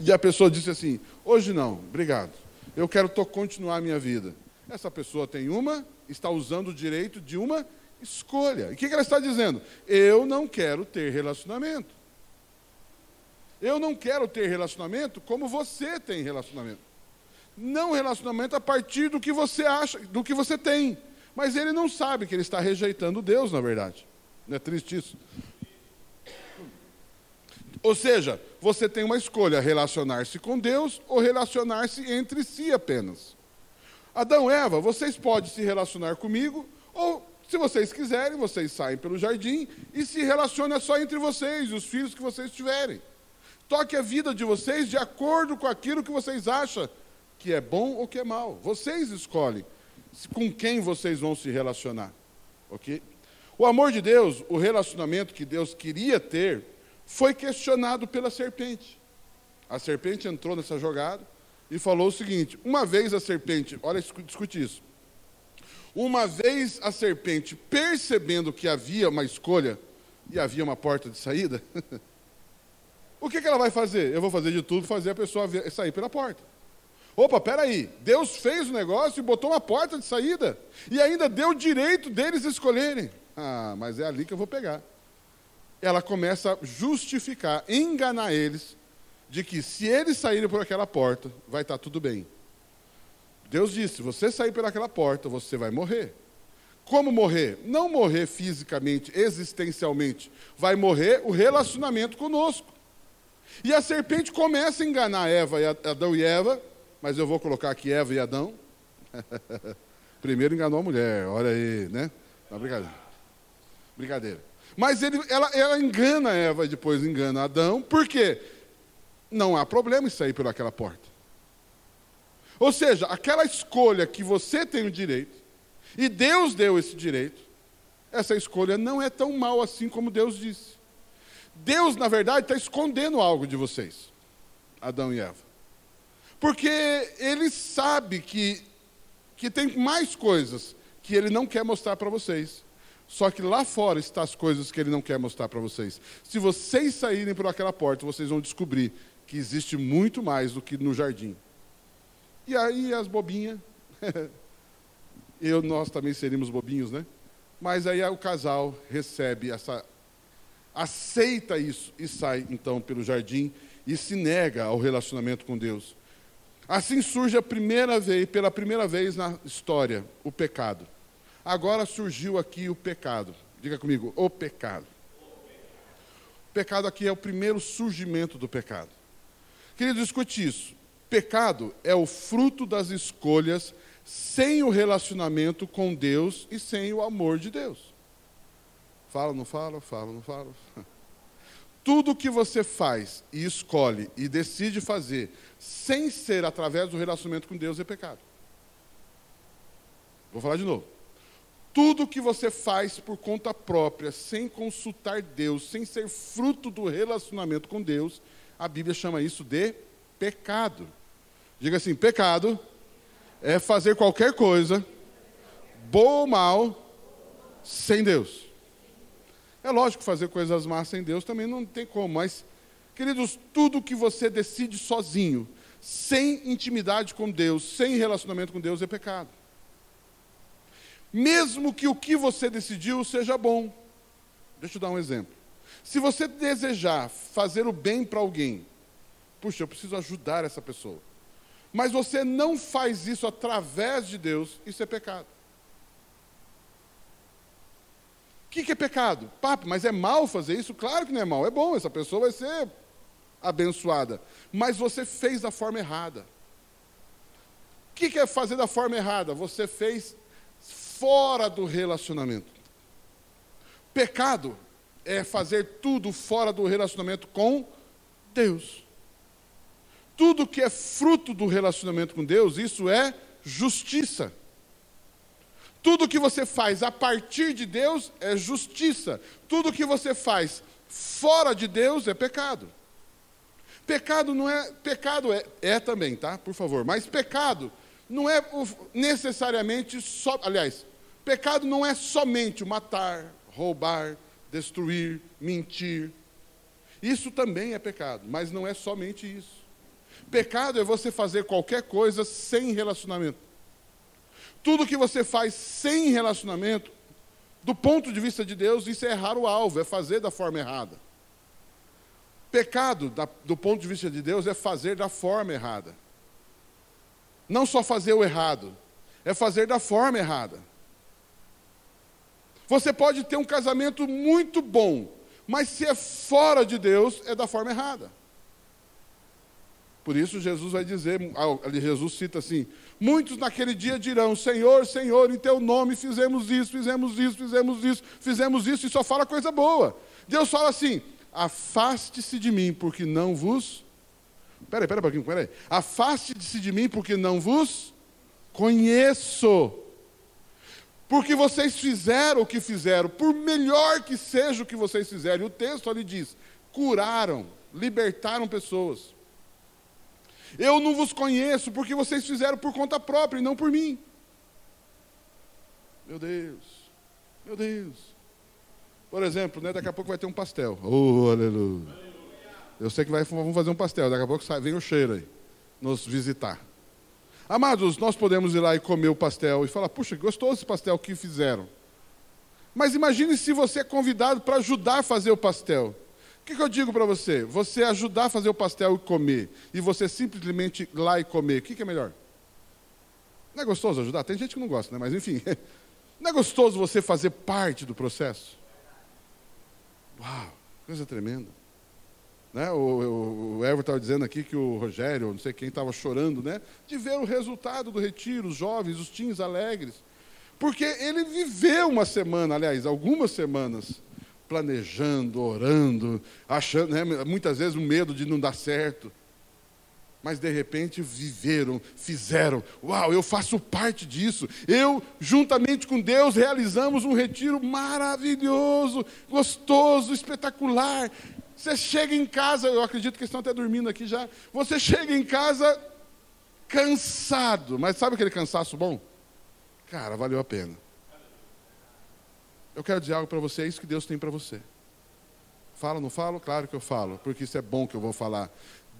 E a pessoa disse assim: hoje não, obrigado. Eu quero continuar a minha vida. Essa pessoa tem uma, está usando o direito de uma escolha. E o que ela está dizendo? Eu não quero ter relacionamento. Eu não quero ter relacionamento como você tem relacionamento. Não relacionamento a partir do que você acha, do que você tem. Mas ele não sabe que ele está rejeitando Deus, na verdade. Não é triste isso? Ou seja, você tem uma escolha: relacionar-se com Deus ou relacionar-se entre si apenas. Adão Eva, vocês podem se relacionar comigo, ou, se vocês quiserem, vocês saem pelo jardim e se relacionam só entre vocês os filhos que vocês tiverem. Toque a vida de vocês de acordo com aquilo que vocês acham que é bom ou que é mal. Vocês escolhem com quem vocês vão se relacionar. Ok? O amor de Deus, o relacionamento que Deus queria ter, foi questionado pela serpente. A serpente entrou nessa jogada e falou o seguinte: uma vez a serpente, olha, discute isso. Uma vez a serpente, percebendo que havia uma escolha e havia uma porta de saída, o que, que ela vai fazer? Eu vou fazer de tudo fazer a pessoa sair pela porta. Opa, peraí, Deus fez o negócio e botou uma porta de saída e ainda deu o direito deles escolherem. Ah, mas é ali que eu vou pegar ela começa a justificar, enganar eles, de que se eles saírem por aquela porta, vai estar tudo bem. Deus disse: se você sair por aquela porta, você vai morrer. Como morrer? Não morrer fisicamente, existencialmente. Vai morrer o relacionamento conosco. E a serpente começa a enganar Eva e Adão e Eva, mas eu vou colocar aqui Eva e Adão. Primeiro enganou a mulher, olha aí, né? Não, brincadeira. Brincadeira. Mas ele, ela, ela engana Eva e depois engana Adão, por quê? Não há problema em sair por aquela porta. Ou seja, aquela escolha que você tem o direito, e Deus deu esse direito, essa escolha não é tão mal assim como Deus disse. Deus, na verdade, está escondendo algo de vocês, Adão e Eva. Porque ele sabe que, que tem mais coisas que ele não quer mostrar para vocês. Só que lá fora estão as coisas que ele não quer mostrar para vocês. Se vocês saírem por aquela porta, vocês vão descobrir que existe muito mais do que no jardim. E aí as bobinhas, eu nós também seríamos bobinhos, né? Mas aí o casal recebe essa aceita isso e sai então pelo jardim e se nega ao relacionamento com Deus. Assim surge a primeira vez, pela primeira vez na história, o pecado. Agora surgiu aqui o pecado. Diga comigo, o pecado. O pecado aqui é o primeiro surgimento do pecado. Querido, escute isso. Pecado é o fruto das escolhas sem o relacionamento com Deus e sem o amor de Deus. Fala, não fala, fala, não fala. Tudo que você faz e escolhe e decide fazer sem ser através do relacionamento com Deus é pecado. Vou falar de novo. Tudo que você faz por conta própria, sem consultar Deus, sem ser fruto do relacionamento com Deus, a Bíblia chama isso de pecado. Diga assim: pecado é fazer qualquer coisa, boa ou mal, sem Deus. É lógico fazer coisas más sem Deus também não tem como, mas, queridos, tudo que você decide sozinho, sem intimidade com Deus, sem relacionamento com Deus, é pecado mesmo que o que você decidiu seja bom. Deixa eu dar um exemplo. Se você desejar fazer o bem para alguém, puxa, eu preciso ajudar essa pessoa, mas você não faz isso através de Deus, isso é pecado. O que, que é pecado? Papo, mas é mal fazer isso? Claro que não é mal, é bom, essa pessoa vai ser abençoada. Mas você fez da forma errada. O que, que é fazer da forma errada? Você fez fora do relacionamento. Pecado é fazer tudo fora do relacionamento com Deus. Tudo que é fruto do relacionamento com Deus, isso é justiça. Tudo que você faz a partir de Deus é justiça. Tudo que você faz fora de Deus é pecado. Pecado não é. Pecado é, é também, tá? Por favor. Mas pecado não é necessariamente só. Aliás, pecado não é somente matar, roubar, destruir, mentir. Isso também é pecado, mas não é somente isso. Pecado é você fazer qualquer coisa sem relacionamento. Tudo que você faz sem relacionamento, do ponto de vista de Deus, isso é errar o alvo, é fazer da forma errada. Pecado, da, do ponto de vista de Deus, é fazer da forma errada. Não só fazer o errado, é fazer da forma errada. Você pode ter um casamento muito bom, mas se é fora de Deus, é da forma errada. Por isso Jesus vai dizer, Jesus cita assim: muitos naquele dia dirão: Senhor, Senhor, em teu nome fizemos isso, fizemos isso, fizemos isso, fizemos isso, e só fala coisa boa. Deus fala assim: afaste-se de mim, porque não vos. Peraí, peraí pouquinho, peraí. Afaste-se de mim, porque não vos conheço. Porque vocês fizeram o que fizeram, por melhor que seja o que vocês fizeram. E o texto ali diz: curaram, libertaram pessoas. Eu não vos conheço porque vocês fizeram por conta própria e não por mim. Meu Deus, meu Deus. Por exemplo, né, daqui a pouco vai ter um pastel. Oh, aleluia. Eu sei que vai, vamos fazer um pastel, daqui a pouco sai, vem o cheiro aí, nos visitar. Amados, nós podemos ir lá e comer o pastel e falar, puxa, gostoso esse pastel que fizeram. Mas imagine se você é convidado para ajudar a fazer o pastel que, que eu digo para você? Você ajudar a fazer o pastel e comer, e você simplesmente ir lá e comer, o que, que é melhor? Não é gostoso ajudar? Tem gente que não gosta, né? mas enfim. Não é gostoso você fazer parte do processo? Uau, coisa tremenda. Né? O, o, o estava dizendo aqui que o Rogério, não sei quem, estava chorando, né? De ver o resultado do retiro, os jovens, os teens alegres. Porque ele viveu uma semana, aliás, algumas semanas, planejando, orando, achando, né, muitas vezes o medo de não dar certo. Mas de repente viveram, fizeram. Uau, eu faço parte disso. Eu, juntamente com Deus, realizamos um retiro maravilhoso, gostoso, espetacular. Você chega em casa, eu acredito que estão até dormindo aqui já. Você chega em casa cansado, mas sabe aquele cansaço bom? Cara, valeu a pena. Eu quero dizer algo para você, é isso que Deus tem para você. Falo, não falo? Claro que eu falo, porque isso é bom que eu vou falar.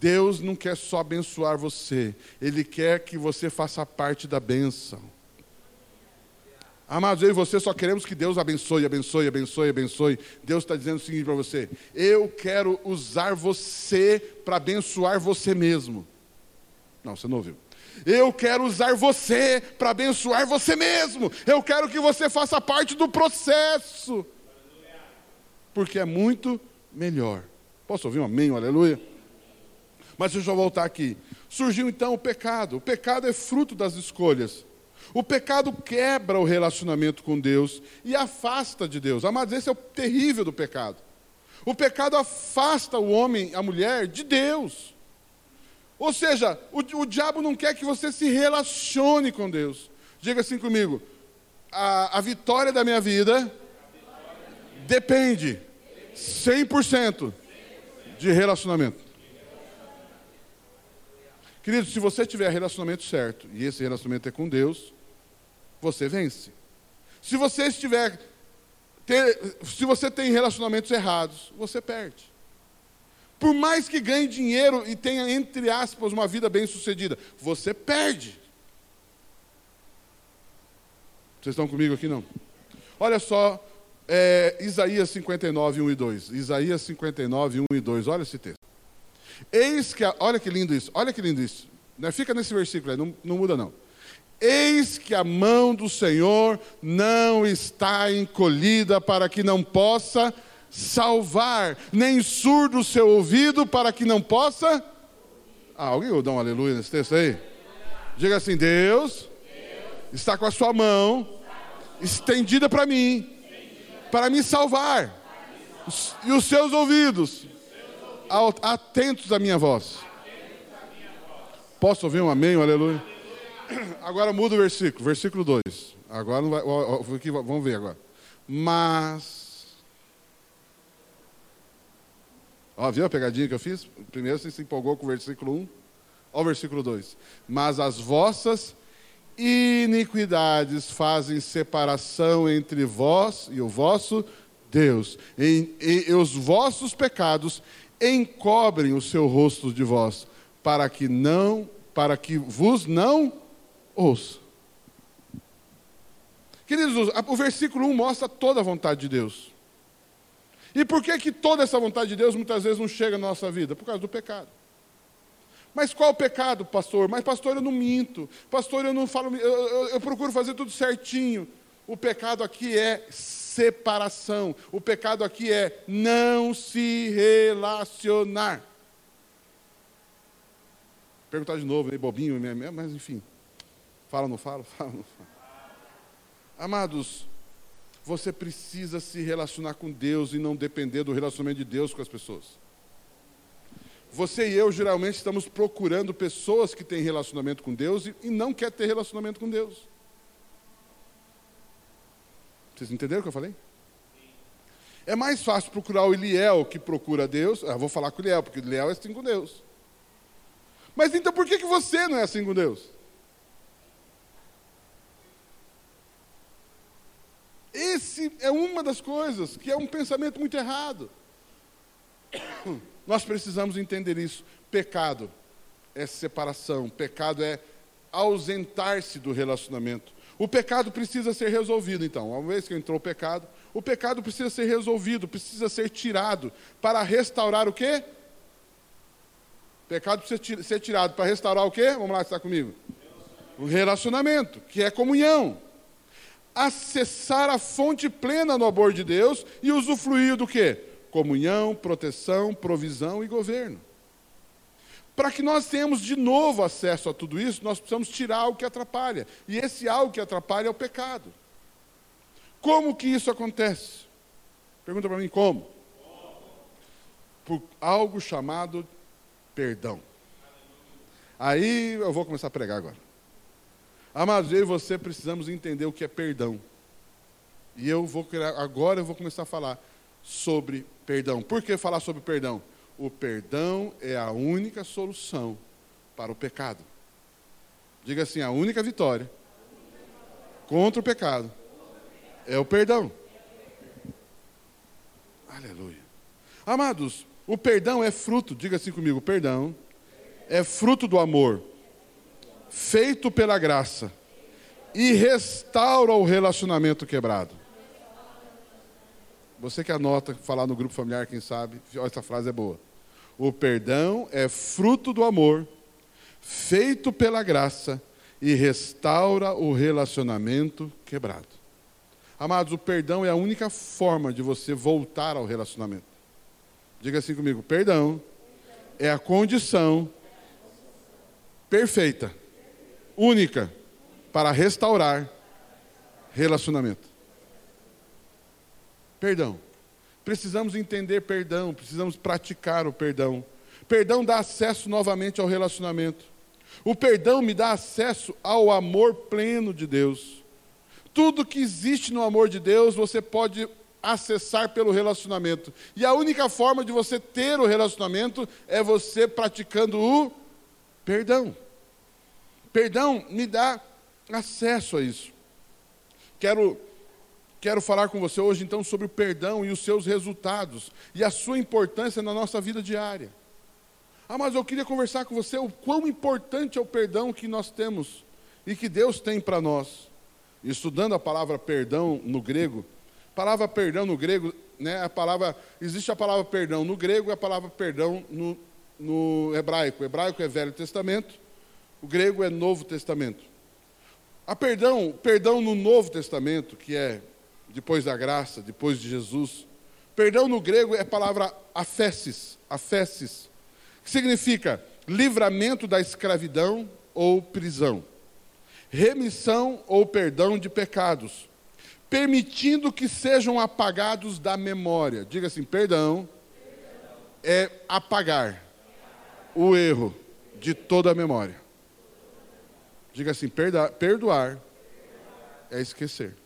Deus não quer só abençoar você, Ele quer que você faça parte da bênção. Amados, eu e você só queremos que Deus abençoe, abençoe, abençoe, abençoe. Deus está dizendo o seguinte para você: eu quero usar você para abençoar você mesmo. Não, você não ouviu. Eu quero usar você para abençoar você mesmo. Eu quero que você faça parte do processo. Porque é muito melhor. Posso ouvir um amém, um aleluia? Mas deixa eu voltar aqui. Surgiu então o pecado. O pecado é fruto das escolhas. O pecado quebra o relacionamento com Deus e afasta de Deus. Amados, esse é o terrível do pecado. O pecado afasta o homem, a mulher, de Deus. Ou seja, o, o diabo não quer que você se relacione com Deus. Diga assim comigo: a, a vitória da minha vida depende 100% de relacionamento. Querido, se você tiver relacionamento certo, e esse relacionamento é com Deus, você vence. Se você estiver ter, se você tem relacionamentos errados, você perde. Por mais que ganhe dinheiro e tenha, entre aspas, uma vida bem-sucedida, você perde. Vocês estão comigo aqui não? Olha só, é, Isaías 59, 1 e 2. Isaías 59, 1 e 2. Olha esse texto. Eis que, a, olha que lindo isso, olha que lindo isso. Né? Fica nesse versículo aí, não, não muda não. Eis que a mão do Senhor não está encolhida para que não possa salvar, nem surdo o seu ouvido para que não possa. Ah, alguém dá um aleluia nesse texto aí? Diga assim: Deus está com a sua mão estendida para mim, para me salvar, e os seus ouvidos atentos à minha voz. Posso ouvir um amém, um aleluia? Agora muda o versículo, versículo 2. Agora não vai, ó, ó, vamos ver agora. Mas. Ó, viu a pegadinha que eu fiz? Primeiro você se empolgou com o versículo 1. Olha o versículo 2. Mas as vossas iniquidades fazem separação entre vós e o vosso Deus. E, e, e os vossos pecados encobrem o seu rosto de vós, para que não, para que vos não ouça. Queridos, o versículo 1 mostra toda a vontade de Deus. E por que que toda essa vontade de Deus muitas vezes não chega na nossa vida? Por causa do pecado. Mas qual o pecado, pastor? Mas, pastor, eu não minto. Pastor, eu não falo. Eu, eu, eu procuro fazer tudo certinho. O pecado aqui é separação. O pecado aqui é não se relacionar. Perguntar de novo, meio bobinho, mas enfim. Fala não fala? Fala não? Amados, você precisa se relacionar com Deus e não depender do relacionamento de Deus com as pessoas. Você e eu geralmente estamos procurando pessoas que têm relacionamento com Deus e, e não quer ter relacionamento com Deus. Vocês entenderam o que eu falei? É mais fácil procurar o Eliel que procura Deus. Ah, vou falar com o Eliel, porque o Eliel é assim com Deus. Mas então por que, que você não é assim com Deus? Esse é uma das coisas que é um pensamento muito errado. Nós precisamos entender isso. Pecado é separação, pecado é ausentar-se do relacionamento. O pecado precisa ser resolvido, então. Uma vez que entrou o pecado, o pecado precisa ser resolvido, precisa ser tirado para restaurar o quê? O pecado precisa ser tirado para restaurar o quê? Vamos lá, está comigo? O relacionamento, que é comunhão. Acessar a fonte plena no amor de Deus e usufruir do quê? Comunhão, proteção, provisão e governo. Para que nós tenhamos de novo acesso a tudo isso, nós precisamos tirar algo que atrapalha. E esse algo que atrapalha é o pecado. Como que isso acontece? Pergunta para mim como? Por algo chamado perdão. Aí eu vou começar a pregar agora. Amados, eu e você precisamos entender o que é perdão. E eu vou agora eu vou começar a falar sobre perdão. Por que falar sobre perdão? o perdão é a única solução para o pecado. Diga assim: a única vitória contra o pecado é o perdão. Aleluia. Amados, o perdão é fruto, diga assim comigo: perdão é fruto do amor, feito pela graça, e restaura o relacionamento quebrado. Você que anota, falar no grupo familiar, quem sabe, essa frase é boa. O perdão é fruto do amor, feito pela graça e restaura o relacionamento quebrado. Amados, o perdão é a única forma de você voltar ao relacionamento. Diga assim comigo: perdão é a condição perfeita, única, para restaurar relacionamento. Perdão. Precisamos entender perdão, precisamos praticar o perdão. Perdão dá acesso novamente ao relacionamento. O perdão me dá acesso ao amor pleno de Deus. Tudo que existe no amor de Deus, você pode acessar pelo relacionamento. E a única forma de você ter o relacionamento é você praticando o perdão. Perdão me dá acesso a isso. Quero Quero falar com você hoje então sobre o perdão e os seus resultados e a sua importância na nossa vida diária. Ah, mas eu queria conversar com você o quão importante é o perdão que nós temos e que Deus tem para nós. Estudando a palavra perdão no grego, palavra perdão no grego, né, a palavra, existe a palavra perdão no grego e a palavra perdão no, no hebraico. O hebraico é Velho Testamento, o grego é Novo Testamento. A perdão, perdão no Novo Testamento, que é depois da graça, depois de Jesus. Perdão no grego é a palavra afesis, afesis, que significa livramento da escravidão ou prisão, remissão ou perdão de pecados, permitindo que sejam apagados da memória. Diga assim: perdão é apagar o erro de toda a memória. Diga assim: perdoar, perdoar é esquecer.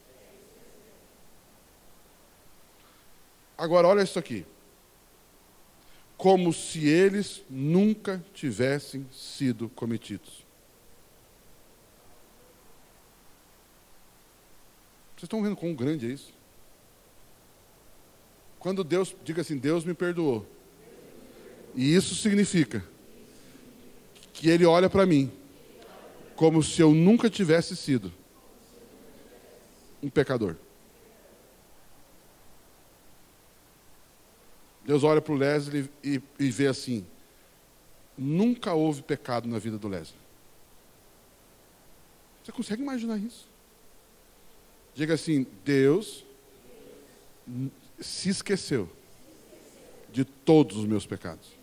Agora, olha isso aqui. Como se eles nunca tivessem sido cometidos. Vocês estão vendo quão grande é isso? Quando Deus, diga assim, Deus me perdoou. E isso significa que Ele olha para mim como se eu nunca tivesse sido um pecador. Deus olha para o Leslie e, e vê assim: nunca houve pecado na vida do Leslie. Você consegue imaginar isso? Diga assim: Deus se esqueceu de todos os meus pecados.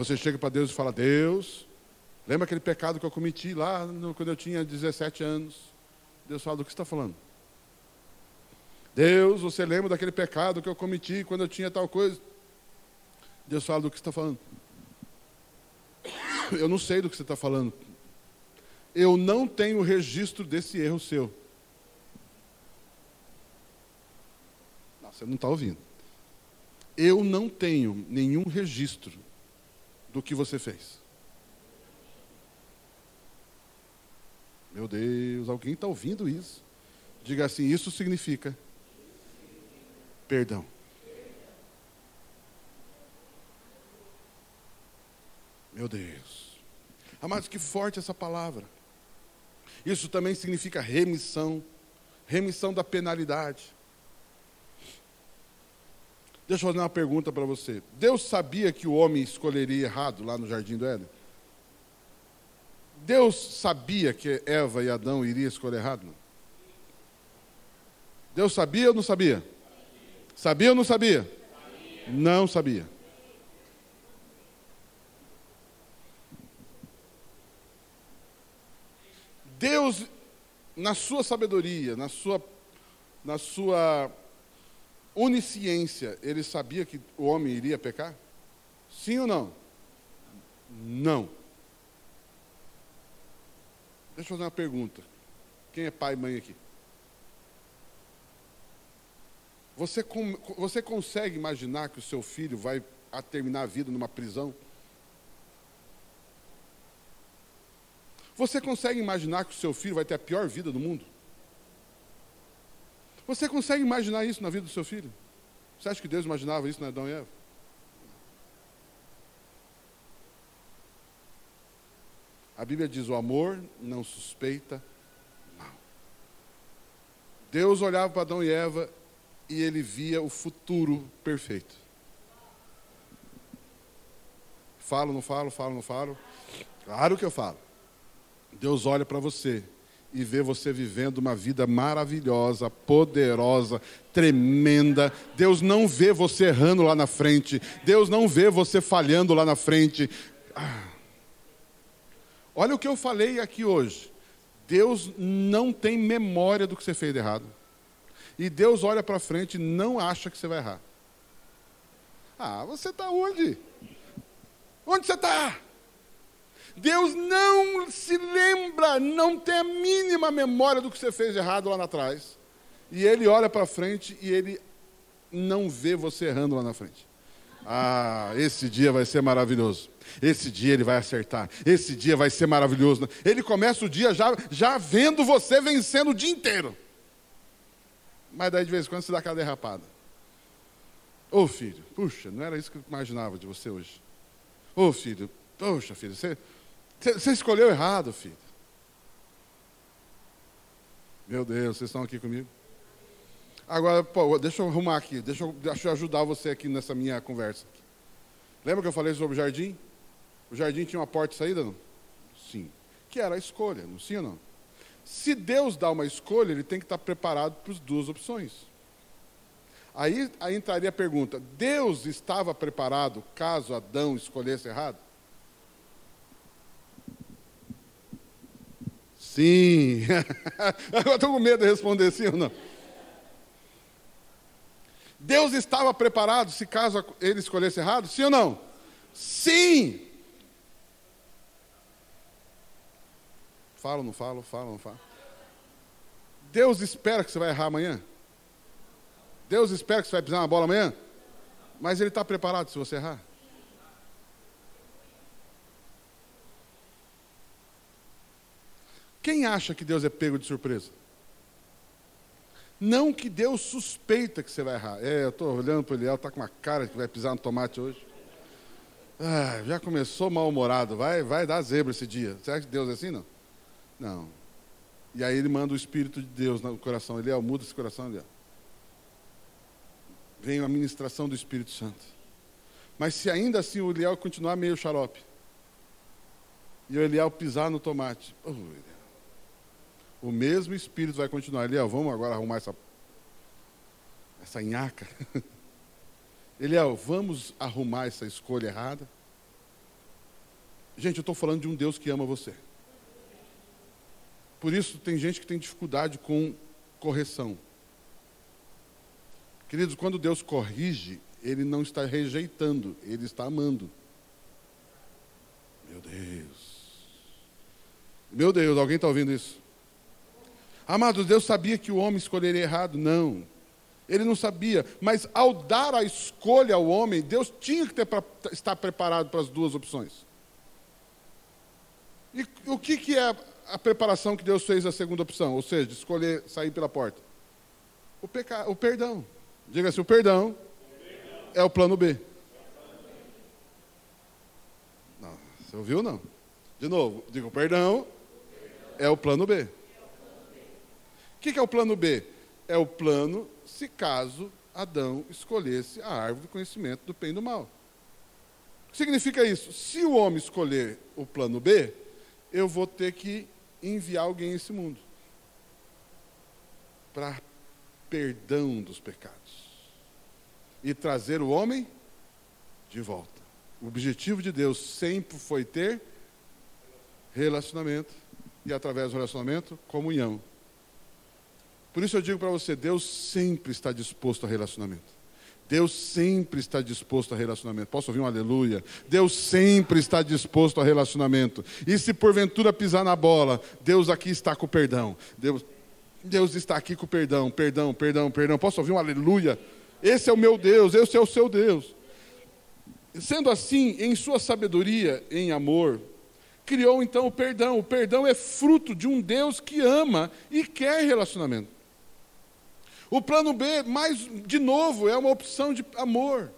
Você chega para Deus e fala: Deus, lembra aquele pecado que eu cometi lá no, quando eu tinha 17 anos? Deus fala: do que você está falando? Deus, você lembra daquele pecado que eu cometi quando eu tinha tal coisa? Deus fala: do que você está falando? Eu não sei do que você está falando. Eu não tenho registro desse erro seu. Não, você não está ouvindo. Eu não tenho nenhum registro do que você fez. Meu Deus, alguém está ouvindo isso? Diga assim: isso significa perdão. Meu Deus. Amados, que forte essa palavra. Isso também significa remissão remissão da penalidade. Deixa eu fazer uma pergunta para você. Deus sabia que o homem escolheria errado lá no jardim do Éden? Deus sabia que Eva e Adão iriam escolher errado? Deus sabia ou não sabia? Sabia ou não sabia? Não sabia. Deus, na sua sabedoria, na sua, na sua onisciência, ele sabia que o homem iria pecar? Sim ou não? Não. Deixa eu fazer uma pergunta. Quem é pai e mãe aqui? Você, você consegue imaginar que o seu filho vai a terminar a vida numa prisão? Você consegue imaginar que o seu filho vai ter a pior vida do mundo? Você consegue imaginar isso na vida do seu filho? Você acha que Deus imaginava isso na Adão e Eva? A Bíblia diz: o amor não suspeita mal. Deus olhava para Adão e Eva e ele via o futuro perfeito. Falo, não falo, falo, não falo? Claro que eu falo. Deus olha para você e ver você vivendo uma vida maravilhosa, poderosa, tremenda. Deus não vê você errando lá na frente. Deus não vê você falhando lá na frente. Ah. Olha o que eu falei aqui hoje. Deus não tem memória do que você fez de errado. E Deus olha para frente e não acha que você vai errar. Ah, você está onde? Onde você está? Deus não se lembra, não tem a mínima memória do que você fez errado lá atrás. E ele olha para frente e ele não vê você errando lá na frente. Ah, esse dia vai ser maravilhoso. Esse dia ele vai acertar. Esse dia vai ser maravilhoso. Ele começa o dia já, já vendo você vencendo o dia inteiro. Mas daí de vez em quando você dá aquela derrapada. Ô oh, filho, puxa, não era isso que eu imaginava de você hoje. Ô oh, filho, poxa filho, você, você escolheu errado, filho. Meu Deus, vocês estão aqui comigo? Agora, pô, deixa eu arrumar aqui, deixa eu, deixa eu ajudar você aqui nessa minha conversa. Lembra que eu falei sobre o jardim? O jardim tinha uma porta de saída, não? Sim. Que era a escolha, não sim ou não? Se Deus dá uma escolha, ele tem que estar preparado para as duas opções. Aí, aí entraria a pergunta: Deus estava preparado caso Adão escolhesse errado? Sim. Agora estou com medo de responder sim ou não. Deus estava preparado se caso ele escolhesse errado? Sim ou não? Sim! Falo, não falo, falo, não falo. Deus espera que você vai errar amanhã? Deus espera que você vai pisar na bola amanhã? Mas Ele está preparado se você errar? Quem acha que Deus é pego de surpresa? Não que Deus suspeita que você vai errar. É, eu estou olhando para o Eliel, está com uma cara que vai pisar no tomate hoje. Ah, já começou mal-humorado, vai, vai dar zebra esse dia. Será que Deus é assim? Não. Não. E aí ele manda o Espírito de Deus no coração. Eliel, muda esse coração, Eliel. Vem a ministração do Espírito Santo. Mas se ainda assim o Eliel continuar meio xarope, e o Eliel pisar no tomate, oh, o mesmo Espírito vai continuar. Eliel, vamos agora arrumar essa, essa nhaca. Eliel, vamos arrumar essa escolha errada. Gente, eu estou falando de um Deus que ama você. Por isso, tem gente que tem dificuldade com correção. Queridos, quando Deus corrige, Ele não está rejeitando, Ele está amando. Meu Deus. Meu Deus, alguém está ouvindo isso? Amados, Deus sabia que o homem escolheria errado? Não. Ele não sabia, mas ao dar a escolha ao homem, Deus tinha que ter estar preparado para as duas opções. E o que, que é a preparação que Deus fez a segunda opção? Ou seja, de escolher sair pela porta? O, peca, o perdão. Diga assim: o perdão, o perdão. é o plano B. Não, você ouviu não? De novo, diga o perdão, é o plano B. O que, que é o plano B? É o plano se caso Adão escolhesse a árvore do conhecimento do bem e do mal. O que significa isso? Se o homem escolher o plano B, eu vou ter que enviar alguém a esse mundo para perdão dos pecados e trazer o homem de volta. O objetivo de Deus sempre foi ter relacionamento e através do relacionamento, comunhão. Por isso eu digo para você: Deus sempre está disposto a relacionamento. Deus sempre está disposto a relacionamento. Posso ouvir um aleluia? Deus sempre está disposto a relacionamento. E se porventura pisar na bola, Deus aqui está com perdão. Deus, Deus está aqui com perdão, perdão, perdão, perdão. Posso ouvir um aleluia? Esse é o meu Deus, esse é o seu Deus. Sendo assim, em sua sabedoria, em amor, criou então o perdão. O perdão é fruto de um Deus que ama e quer relacionamento. O plano B, mais de novo, é uma opção de amor.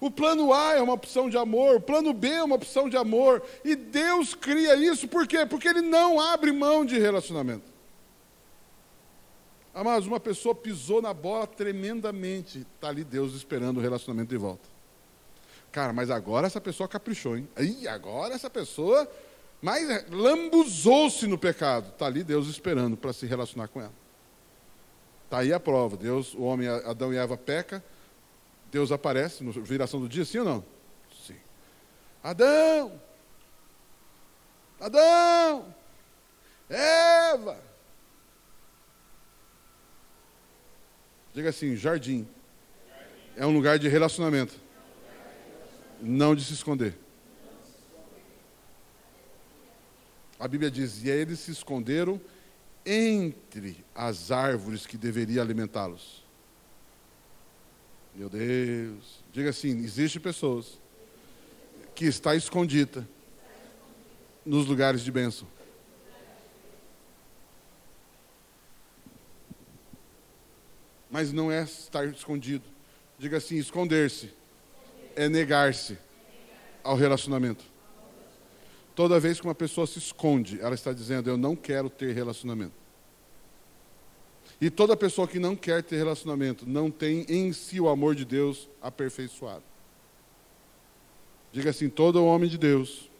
O plano A é uma opção de amor, o plano B é uma opção de amor. E Deus cria isso por quê? Porque Ele não abre mão de relacionamento. Mas uma pessoa pisou na bola tremendamente. Está ali Deus esperando o relacionamento de volta. Cara, mas agora essa pessoa caprichou, hein? Aí, agora essa pessoa mas lambuzou-se no pecado. Está ali Deus esperando para se relacionar com ela. Está aí a prova. Deus, o homem, Adão e Eva peca. Deus aparece na viração do dia, sim ou não? Sim. Adão! Adão! Eva! Diga assim, jardim. É um lugar de relacionamento. Não de se esconder. A Bíblia diz: E eles se esconderam entre as árvores que deveria alimentá-los. Meu Deus. Diga assim: existem pessoas que está escondida nos lugares de bênção. Mas não é estar escondido. Diga assim: esconder-se é negar-se ao relacionamento. Toda vez que uma pessoa se esconde, ela está dizendo: Eu não quero ter relacionamento. E toda pessoa que não quer ter relacionamento não tem em si o amor de Deus aperfeiçoado. Diga assim: todo homem de Deus,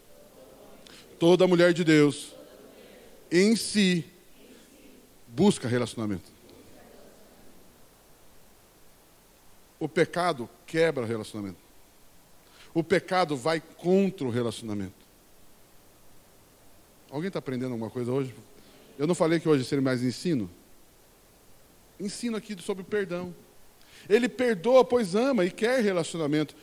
toda mulher de Deus, em si, busca relacionamento. O pecado quebra relacionamento. O pecado vai contra o relacionamento. Alguém está aprendendo alguma coisa hoje? Eu não falei que hoje seria mais ensino? Ensino aqui sobre o perdão. Ele perdoa, pois ama e quer relacionamento.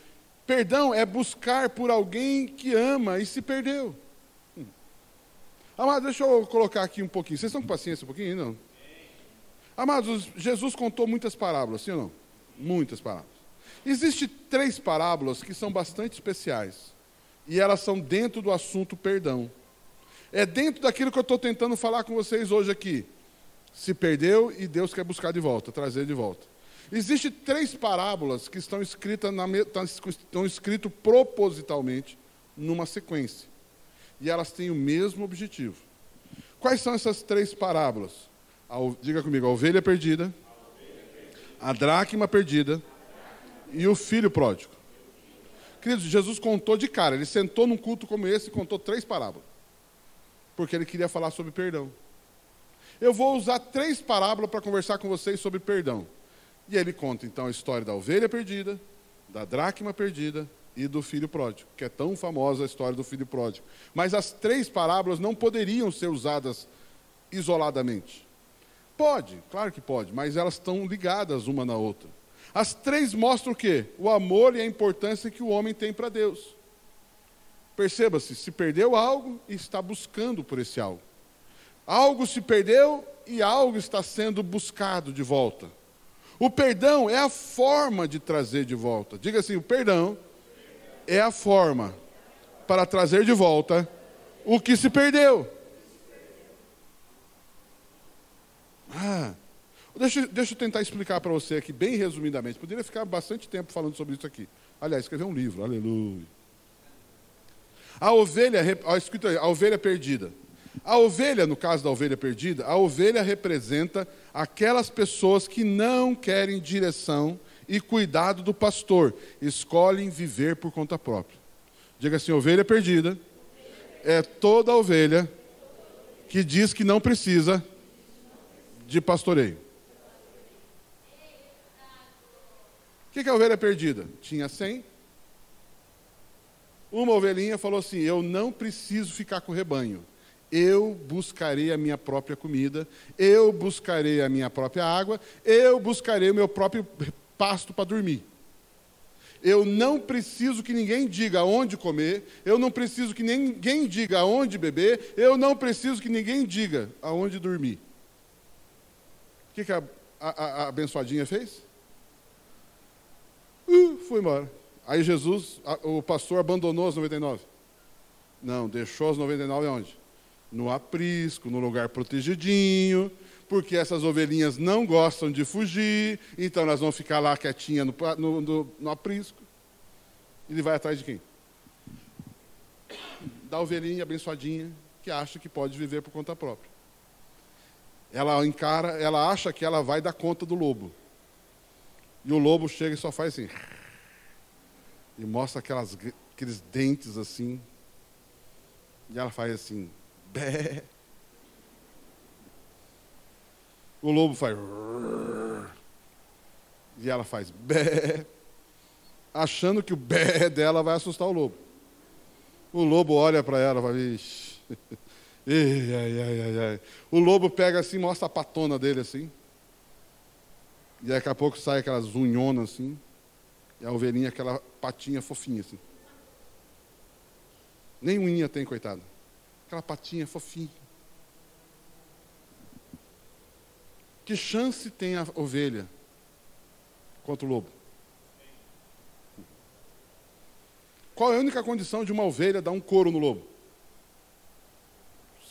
Perdão é buscar por alguém que ama e se perdeu. Hum. Amados, deixa eu colocar aqui um pouquinho. Vocês estão com paciência um pouquinho? Não? Amados, Jesus contou muitas parábolas, sim ou não? Muitas parábolas. Existem três parábolas que são bastante especiais. E elas são dentro do assunto perdão. É dentro daquilo que eu estou tentando falar com vocês hoje aqui. Se perdeu e Deus quer buscar de volta, trazer de volta. Existem três parábolas que estão escritas, na, tá estão escritas propositalmente numa sequência. E elas têm o mesmo objetivo. Quais são essas três parábolas? A, diga comigo, a ovelha perdida, a dracma perdida e o filho pródigo. Queridos, Jesus contou de cara, ele sentou num culto como esse e contou três parábolas. Porque ele queria falar sobre perdão. Eu vou usar três parábolas para conversar com vocês sobre perdão. E ele conta então a história da ovelha perdida, da dracma perdida e do filho pródigo, que é tão famosa a história do filho pródigo. Mas as três parábolas não poderiam ser usadas isoladamente. Pode, claro que pode, mas elas estão ligadas uma na outra. As três mostram o quê? O amor e a importância que o homem tem para Deus. Perceba-se, se perdeu algo e está buscando por esse algo. Algo se perdeu e algo está sendo buscado de volta. O perdão é a forma de trazer de volta. Diga assim: o perdão é a forma para trazer de volta o que se perdeu. Ah, deixa, deixa eu tentar explicar para você aqui, bem resumidamente. Poderia ficar bastante tempo falando sobre isso aqui. Aliás, escrever um livro, aleluia. A ovelha, escrito a ovelha perdida. A ovelha, no caso da ovelha perdida, a ovelha representa aquelas pessoas que não querem direção e cuidado do pastor, escolhem viver por conta própria. Diga assim: ovelha perdida é toda ovelha que diz que não precisa de pastoreio. O que é a ovelha perdida? Tinha 100. Uma ovelhinha falou assim: Eu não preciso ficar com o rebanho. Eu buscarei a minha própria comida, eu buscarei a minha própria água, eu buscarei o meu próprio pasto para dormir. Eu não preciso que ninguém diga onde comer, eu não preciso que ninguém diga aonde beber, eu não preciso que ninguém diga aonde dormir. O que, que a, a, a abençoadinha fez? Uh, foi embora. Aí Jesus, o pastor abandonou as 99. Não, deixou as 99 aonde? No aprisco, no lugar protegidinho porque essas ovelhinhas não gostam de fugir, então elas vão ficar lá quietinhas no, no, no, no aprisco. Ele vai atrás de quem? Da ovelhinha abençoadinha que acha que pode viver por conta própria. Ela encara, ela acha que ela vai dar conta do lobo. E o lobo chega e só faz assim. E mostra aquelas, aqueles dentes assim. E ela faz assim. Bé. O lobo faz. E ela faz bé. Achando que o bé dela vai assustar o lobo. O lobo olha para ela e fala, Ixi. Ai, ai, ai, ai. O lobo pega assim, mostra a patona dele assim. E daqui a pouco sai aquelas unhonas assim. E a ovelhinha, aquela patinha fofinha assim. Nem unha tem, coitada. Aquela patinha fofinha. Que chance tem a ovelha contra o lobo? Qual é a única condição de uma ovelha dar um couro no lobo?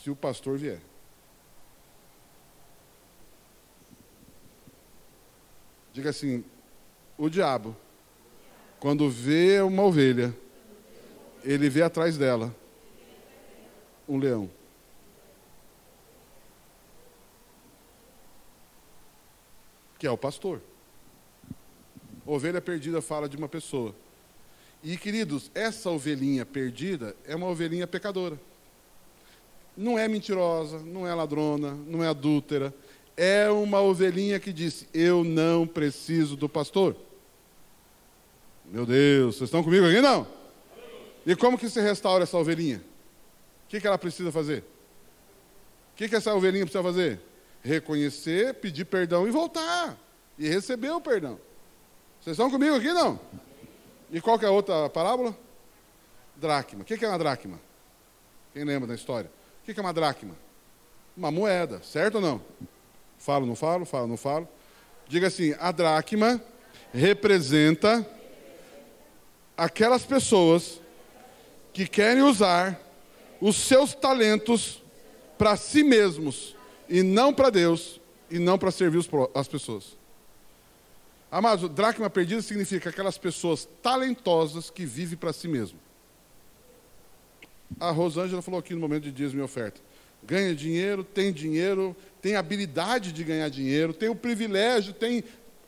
Se o pastor vier. Diga assim: o diabo, quando vê uma ovelha, ele vê atrás dela um leão. que é o pastor. Ovelha perdida fala de uma pessoa. E, queridos, essa ovelhinha perdida é uma ovelhinha pecadora. Não é mentirosa, não é ladrona, não é adúltera. É uma ovelhinha que disse: Eu não preciso do pastor. Meu Deus, vocês estão comigo aqui? Não? E como que se restaura essa ovelhinha? O que, que ela precisa fazer? O que, que essa ovelhinha precisa fazer? reconhecer, pedir perdão e voltar. E receber o perdão. Vocês estão comigo aqui, não? E qual que é a outra parábola? Dracma. O que é uma dracma? Quem lembra da história? O que é uma dracma? Uma moeda, certo ou não? Falo, não falo, falo, não falo. Diga assim: a dracma representa aquelas pessoas que querem usar os seus talentos para si mesmos e não para Deus e não para servir as pessoas. Amados, dracma perdida significa aquelas pessoas talentosas que vivem para si mesmo. A Rosângela falou aqui no momento de dias minha oferta. Ganha dinheiro, tem dinheiro, tem habilidade de ganhar dinheiro, tem o privilégio, tem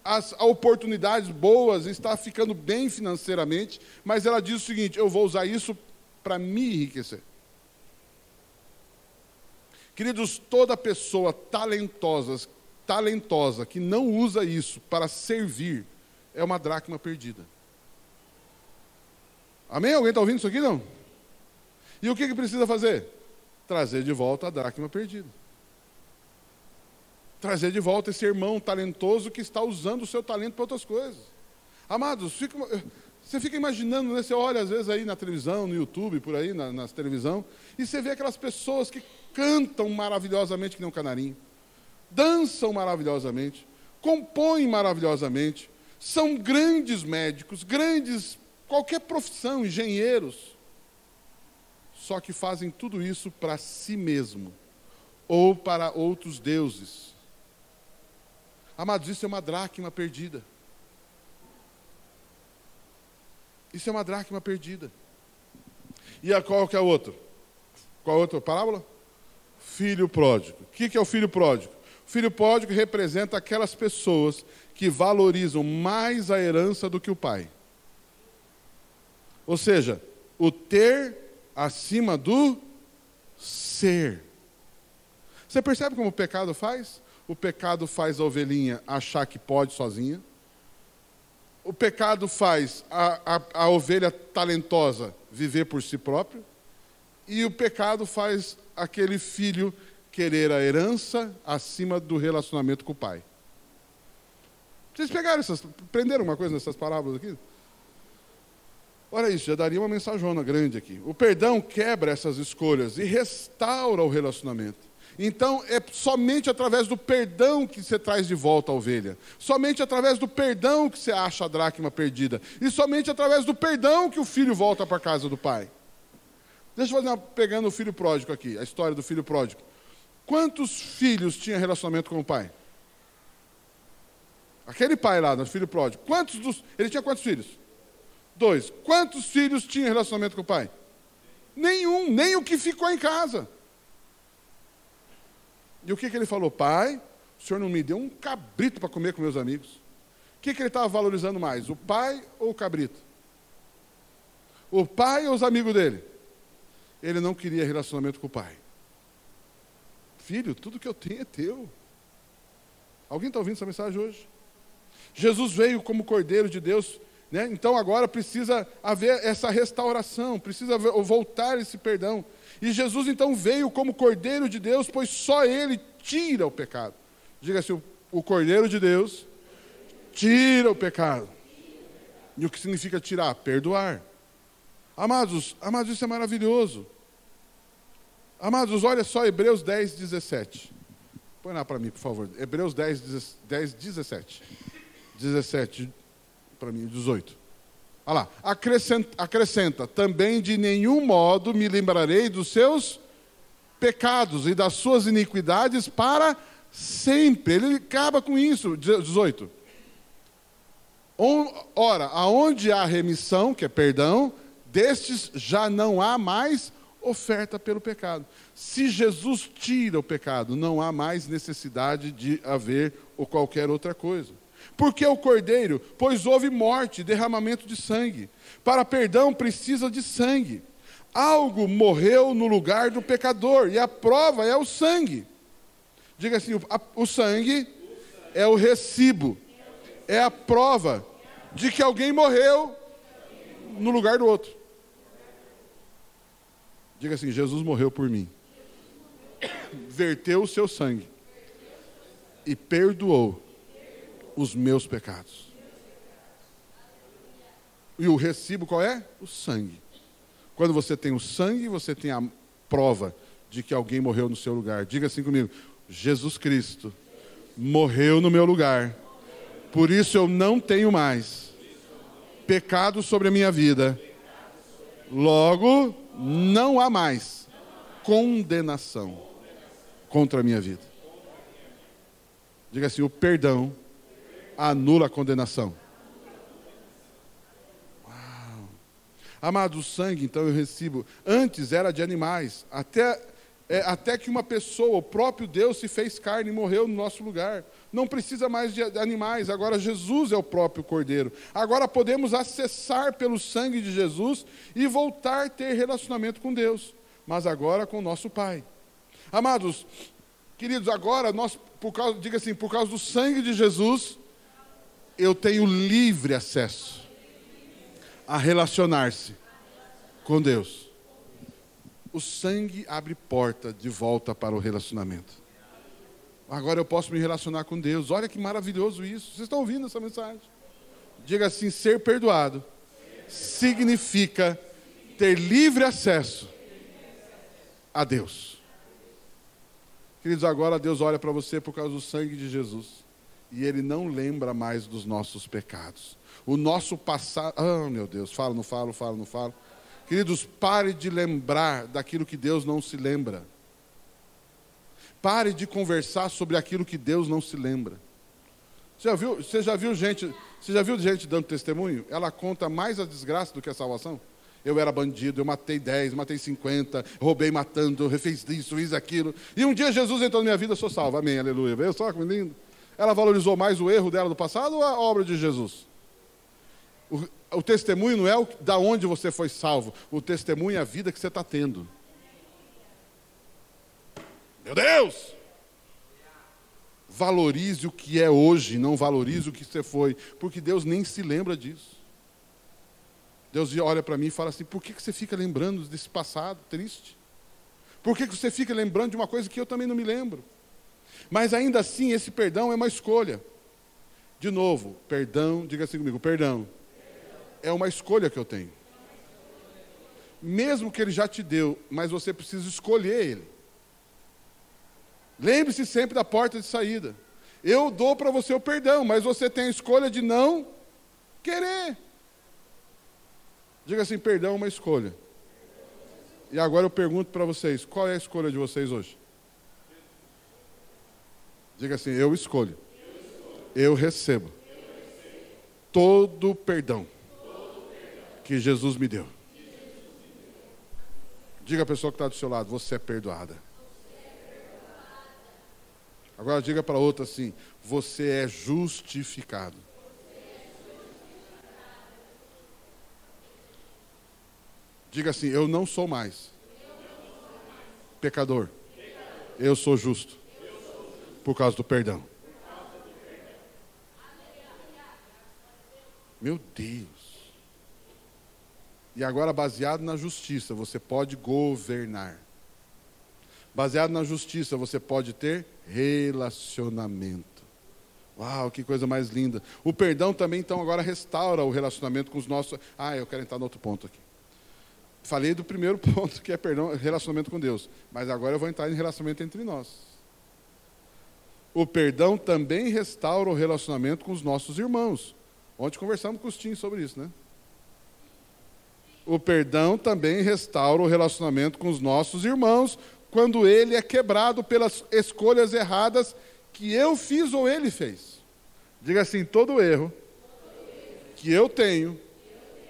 as oportunidades boas, está ficando bem financeiramente, mas ela diz o seguinte: eu vou usar isso para me enriquecer. Queridos, toda pessoa talentosa, talentosa que não usa isso para servir é uma dracma perdida. Amém? Alguém está ouvindo isso aqui? Não? E o que, que precisa fazer? Trazer de volta a dracma perdida. Trazer de volta esse irmão talentoso que está usando o seu talento para outras coisas. Amados, fica, você fica imaginando, né? Você olha às vezes aí na televisão, no YouTube, por aí, na, na televisão, e você vê aquelas pessoas que cantam maravilhosamente que nem um canarinho dançam maravilhosamente, compõem maravilhosamente, são grandes médicos, grandes, qualquer profissão, engenheiros. Só que fazem tudo isso para si mesmo ou para outros deuses. Amados, isso é uma dracma perdida. Isso é uma dracma perdida. E a qual que é a outra? Qual a outra parábola? Filho pródigo. O que, que é o filho pródigo? Filho pródigo representa aquelas pessoas que valorizam mais a herança do que o pai. Ou seja, o ter acima do ser. Você percebe como o pecado faz? O pecado faz a ovelhinha achar que pode sozinha. O pecado faz a, a, a ovelha talentosa viver por si próprio. E o pecado faz aquele filho querer a herança acima do relacionamento com o pai. Vocês pegaram essas, prenderam uma coisa nessas parábolas aqui? Olha isso, já daria uma mensajona grande aqui. O perdão quebra essas escolhas e restaura o relacionamento. Então, é somente através do perdão que você traz de volta a ovelha. Somente através do perdão que você acha a dracma perdida. E somente através do perdão que o filho volta para a casa do pai. Deixa eu fazer uma, pegando o filho pródigo aqui, a história do filho pródigo. Quantos filhos tinha relacionamento com o pai? Aquele pai lá, no filho pródigo. Quantos dos. Ele tinha quantos filhos? Dois. Quantos filhos tinha relacionamento com o pai? Nenhum, nem o que ficou em casa. E o que, que ele falou? Pai, o senhor não me deu um cabrito para comer com meus amigos. O que, que ele estava valorizando mais? O pai ou o cabrito? O pai ou os amigos dele? Ele não queria relacionamento com o pai. Filho, tudo que eu tenho é teu. Alguém está ouvindo essa mensagem hoje? Jesus veio como Cordeiro de Deus, né? então agora precisa haver essa restauração, precisa voltar esse perdão. E Jesus então veio como Cordeiro de Deus, pois só Ele tira o pecado. Diga assim: o Cordeiro de Deus tira o pecado. E o que significa tirar? Perdoar. Amados, amados, isso é maravilhoso. Amados, olha só Hebreus 10, 17. Põe lá para mim, por favor. Hebreus 10, 10 17. 17 para mim, 18. Olha lá. Acrescenta, acrescenta: também de nenhum modo me lembrarei dos seus pecados e das suas iniquidades para sempre. Ele acaba com isso. 18. Ora, aonde há remissão, que é perdão, destes já não há mais oferta pelo pecado. Se Jesus tira o pecado, não há mais necessidade de haver ou qualquer outra coisa. Porque o cordeiro? Pois houve morte, derramamento de sangue. Para perdão precisa de sangue. Algo morreu no lugar do pecador, e a prova é o sangue. Diga assim: o sangue é o recibo, é a prova de que alguém morreu no lugar do outro. Diga assim: Jesus morreu por mim. Verteu o seu sangue e perdoou os meus pecados. E o recibo qual é? O sangue. Quando você tem o sangue, você tem a prova de que alguém morreu no seu lugar. Diga assim comigo: Jesus Cristo morreu no meu lugar. Por isso eu não tenho mais pecado sobre a minha vida. Logo, não há mais condenação contra a minha vida. Diga assim: o perdão anula a condenação. Uau. Amado, o sangue, então eu recebo. Antes era de animais, até, é, até que uma pessoa, o próprio Deus, se fez carne e morreu no nosso lugar. Não precisa mais de animais, agora Jesus é o próprio Cordeiro. Agora podemos acessar pelo sangue de Jesus e voltar a ter relacionamento com Deus, mas agora com o nosso Pai. Amados, queridos, agora nós, por causa, diga assim, por causa do sangue de Jesus, eu tenho livre acesso a relacionar-se com Deus. O sangue abre porta de volta para o relacionamento. Agora eu posso me relacionar com Deus. Olha que maravilhoso isso. Vocês estão ouvindo essa mensagem? Diga assim: ser perdoado significa ter livre acesso a Deus. Queridos, agora Deus olha para você por causa do sangue de Jesus. E Ele não lembra mais dos nossos pecados. O nosso passado. Ah, meu Deus, falo, não falo, falo, não falo. Queridos, pare de lembrar daquilo que Deus não se lembra. Pare de conversar sobre aquilo que Deus não se lembra. Você já viu, você já viu gente, você já viu gente dando testemunho? Ela conta mais a desgraça do que a salvação. Eu era bandido, eu matei 10, matei 50, roubei matando, eu fiz isso, fiz aquilo. E um dia Jesus entrou na minha vida, sou salvo. Amém, aleluia. Veio só que lindo. Ela valorizou mais o erro dela do passado ou a obra de Jesus? O, o testemunho não é o, da onde você foi salvo, o testemunho é a vida que você está tendo. Meu Deus! Valorize o que é hoje, não valorize o que você foi, porque Deus nem se lembra disso. Deus olha para mim e fala assim: por que você fica lembrando desse passado triste? Por que você fica lembrando de uma coisa que eu também não me lembro? Mas ainda assim, esse perdão é uma escolha. De novo, perdão, diga assim comigo: perdão. É uma escolha que eu tenho. Mesmo que ele já te deu, mas você precisa escolher ele. Lembre-se sempre da porta de saída. Eu dou para você o perdão, mas você tem a escolha de não querer. Diga assim: perdão é uma escolha. E agora eu pergunto para vocês: qual é a escolha de vocês hoje? Diga assim: eu escolho. Eu recebo. Todo o perdão que Jesus me deu. Diga a pessoa que está do seu lado: você é perdoada. Agora diga para outra assim: você é justificado. Diga assim: eu não sou mais pecador. Eu sou justo por causa do perdão. Meu Deus. E agora, baseado na justiça, você pode governar. Baseado na justiça, você pode ter relacionamento. Uau, que coisa mais linda. O perdão também, então, agora restaura o relacionamento com os nossos. Ah, eu quero entrar no outro ponto aqui. Falei do primeiro ponto, que é perdão, relacionamento com Deus. Mas agora eu vou entrar em relacionamento entre nós. O perdão também restaura o relacionamento com os nossos irmãos. Ontem conversamos com os Tim sobre isso, né? O perdão também restaura o relacionamento com os nossos irmãos, quando ele é quebrado pelas escolhas erradas que eu fiz ou ele fez. Diga assim: todo erro que eu tenho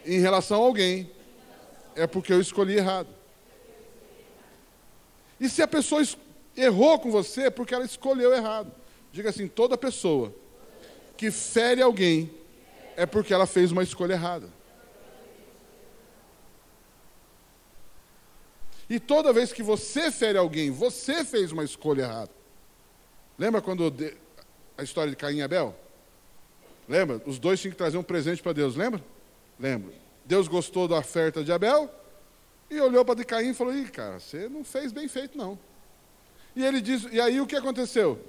em relação a alguém é porque eu escolhi errado. E se a pessoa errou com você, porque ela escolheu errado. Diga assim: toda pessoa que fere alguém é porque ela fez uma escolha errada. E toda vez que você fere alguém, você fez uma escolha errada. Lembra quando a história de Caim e Abel? Lembra? Os dois tinham que trazer um presente para Deus, lembra? Lembra. Deus gostou da oferta de Abel e olhou para Caim e falou: Ih, cara, você não fez bem feito, não. E ele diz, e aí o que aconteceu?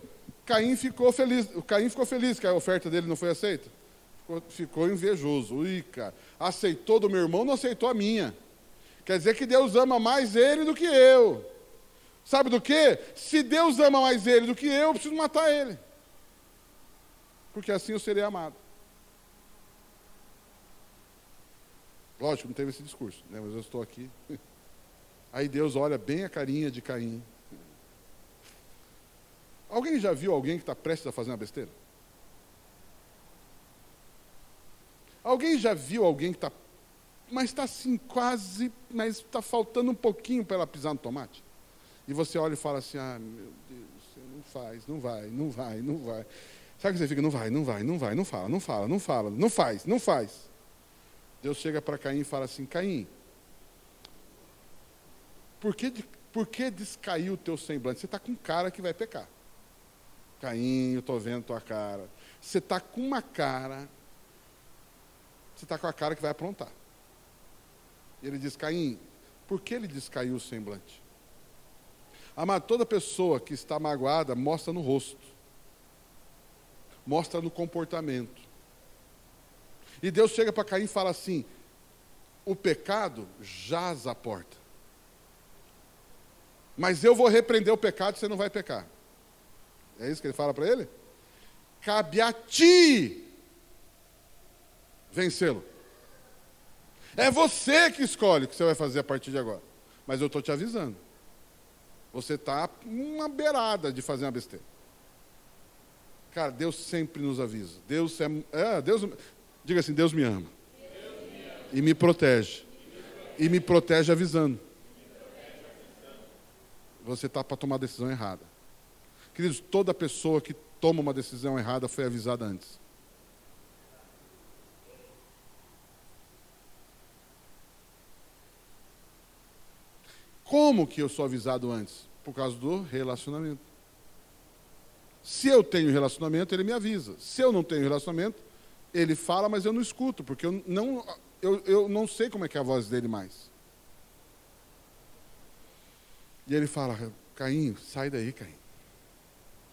Caim ficou feliz. O Caim ficou feliz que a oferta dele não foi aceita. Ficou, ficou invejoso. Cara, aceitou do meu irmão, não aceitou a minha. Quer dizer que Deus ama mais ele do que eu. Sabe do que? Se Deus ama mais ele do que eu, eu preciso matar ele. Porque assim eu serei amado. Lógico, não teve esse discurso, né? mas eu estou aqui. Aí Deus olha bem a carinha de Caim. Alguém já viu alguém que está prestes a fazer uma besteira? Alguém já viu alguém que está. Mas está assim, quase, mas está faltando um pouquinho para ela pisar no tomate? E você olha e fala assim: ah, meu Deus, não faz, não vai, não vai, não vai. Sabe que você fica, não vai, não vai, não vai, não fala, não fala, não fala, não faz, não faz. Deus chega para Caim e fala assim: Caim, por que, por que descaiu o teu semblante? Você está com cara que vai pecar. Caim, eu estou vendo tua cara. Você está com uma cara, você está com a cara que vai aprontar. E ele diz: Caim, por que ele descaiu o semblante? Amado, toda pessoa que está magoada mostra no rosto, mostra no comportamento. E Deus chega para Caim e fala assim: o pecado jaz à porta. Mas eu vou repreender o pecado, você não vai pecar. É isso que ele fala para ele? Cabe a ti vencê-lo. É você que escolhe o que você vai fazer a partir de agora. Mas eu estou te avisando. Você está uma beirada de fazer uma besteira. Cara, Deus sempre nos avisa. Deus é, é Deus, diga assim, Deus me ama. Deus me ama. E me protege. E me protege avisando. Você está para tomar a decisão errada. Queridos, toda pessoa que toma uma decisão errada foi avisada antes. Como que eu sou avisado antes? Por causa do relacionamento. Se eu tenho relacionamento, ele me avisa. Se eu não tenho relacionamento, ele fala, mas eu não escuto, porque eu não, eu, eu não sei como é que é a voz dele mais. E ele fala, Caim, sai daí, Caim.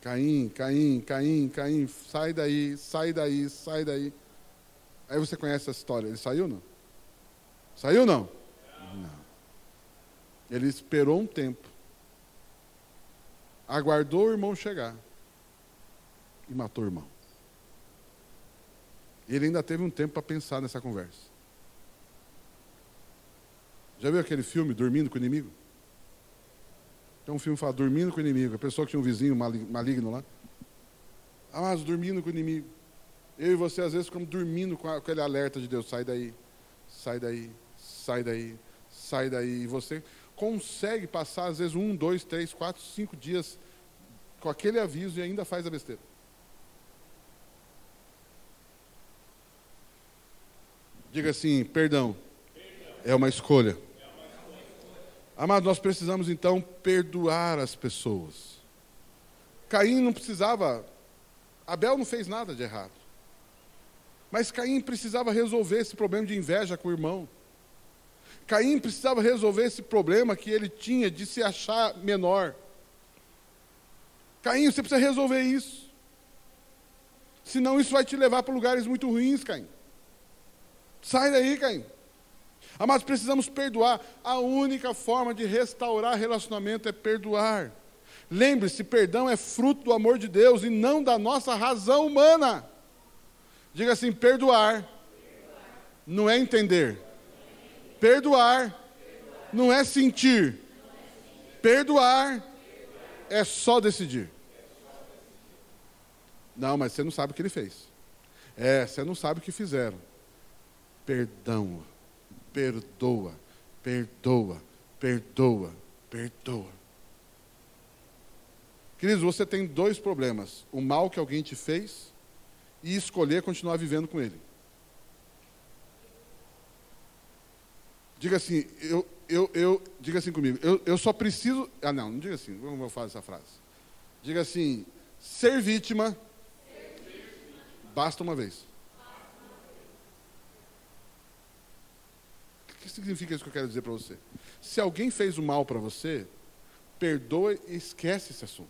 Caim, Caim, Caim, Caim, sai daí, sai daí, sai daí. Aí você conhece essa história. Ele saiu não? Saiu não? Não. Ele esperou um tempo. Aguardou o irmão chegar. E matou o irmão. Ele ainda teve um tempo para pensar nessa conversa. Já viu aquele filme Dormindo com o Inimigo? Tem um filme que fala Dormindo com o Inimigo. A pessoa que tinha um vizinho maligno lá. Ah, mas dormindo com o inimigo. Eu e você, às vezes, ficamos dormindo com aquele alerta de Deus: sai daí, sai daí, sai daí, sai daí. E você consegue passar, às vezes, um, dois, três, quatro, cinco dias com aquele aviso e ainda faz a besteira. Diga assim: perdão, é uma escolha. Amado, nós precisamos então perdoar as pessoas. Caim não precisava, Abel não fez nada de errado. Mas Caim precisava resolver esse problema de inveja com o irmão. Caim precisava resolver esse problema que ele tinha de se achar menor. Caim, você precisa resolver isso. Senão isso vai te levar para lugares muito ruins, Caim. Sai daí, Caim. Amados, precisamos perdoar. A única forma de restaurar relacionamento é perdoar. Lembre-se, perdão é fruto do amor de Deus e não da nossa razão humana. Diga assim: perdoar, perdoar. não é entender, Perdoar não é sentir. Perdoar é só decidir. Não, mas você não sabe o que ele fez. É, você não sabe o que fizeram. Perdão, perdoa, perdoa, perdoa, perdoa. Queridos, você tem dois problemas: o mal que alguém te fez e escolher continuar vivendo com ele. Diga assim, eu, eu, eu, diga assim comigo, eu, eu só preciso. Ah, não, não diga assim, como eu faço essa frase? Diga assim, ser vítima, ser vítima. basta uma vez. Que significa isso que eu quero dizer para você? Se alguém fez o mal para você, perdoa e esquece esse assunto.